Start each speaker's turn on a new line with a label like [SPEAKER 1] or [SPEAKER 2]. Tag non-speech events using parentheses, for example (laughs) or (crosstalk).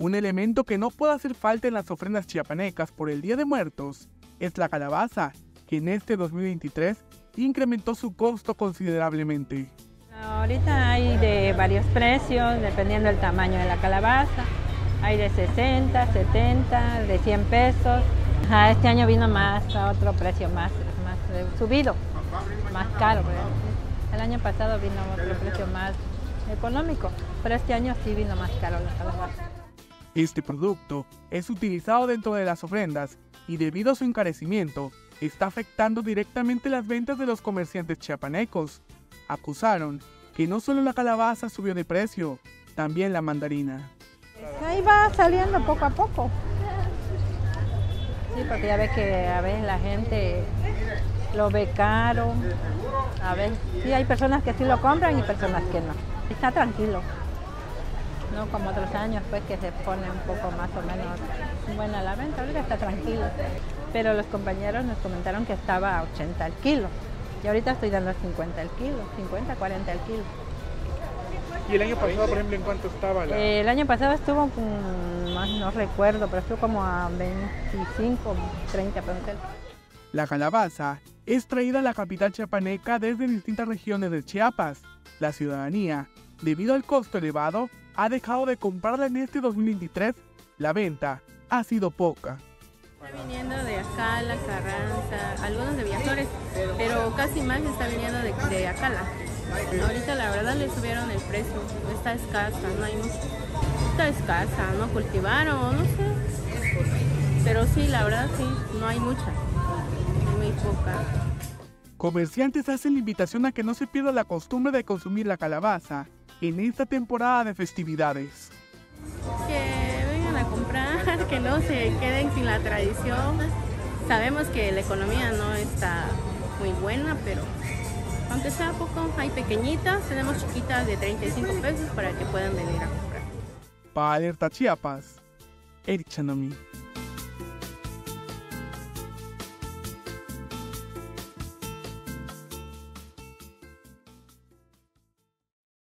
[SPEAKER 1] Un elemento que no puede hacer falta en las ofrendas chiapanecas por el Día de Muertos es la calabaza, que en este 2023 incrementó su costo considerablemente.
[SPEAKER 2] Ahorita hay de varios precios, dependiendo del tamaño de la calabaza. Hay de 60, 70, de 100 pesos. este año vino más a otro precio más, más eh, subido, más caro. El año pasado vino otro precio más económico, pero este año sí vino más caro la calabaza.
[SPEAKER 1] Este producto es utilizado dentro de las ofrendas y debido a su encarecimiento, está afectando directamente las ventas de los comerciantes chiapanecos. Acusaron que no solo la calabaza subió de precio, también la mandarina.
[SPEAKER 2] Ahí va saliendo poco a poco. Sí, porque ya ve que a veces la gente lo ve caro. A ver, sí hay personas que sí lo compran y personas que no. Está tranquilo. No como otros años, pues que se pone un poco más o menos buena la venta. Ahorita está tranquilo. Pero los compañeros nos comentaron que estaba a 80 el kilo. Y ahorita estoy dando 50 el kilo, 50, 40 el kilo.
[SPEAKER 1] ¿Y el año pasado, por ejemplo, en cuánto estaba? La...
[SPEAKER 2] Eh, el año pasado estuvo, más no recuerdo, pero estuvo como a 25, 30 pesos.
[SPEAKER 1] La calabaza es traída a la capital chiapaneca desde distintas regiones de Chiapas. La ciudadanía, debido al costo elevado, ha dejado de comprarla en este 2023. La venta ha sido poca.
[SPEAKER 3] Está viniendo de Acala, Carranza, algunos de Viajores, pero casi más está viniendo de, de Acala. Ahorita la verdad le subieron el precio, está escasa, no hay mucho. Está escasa, no cultivaron, no sé. Pero sí, la verdad sí, no hay mucha, muy poca.
[SPEAKER 1] Comerciantes hacen la invitación a que no se pierda la costumbre de consumir la calabaza en esta temporada de festividades.
[SPEAKER 3] Que vengan a comprar, (laughs) que no se queden sin la tradición. Sabemos que la economía no está muy buena, pero aunque sea poco, hay pequeñitas, tenemos chiquitas de 35 pesos para que puedan venir a comprar.
[SPEAKER 1] Para Alerta Chiapas, Eric Chanomi.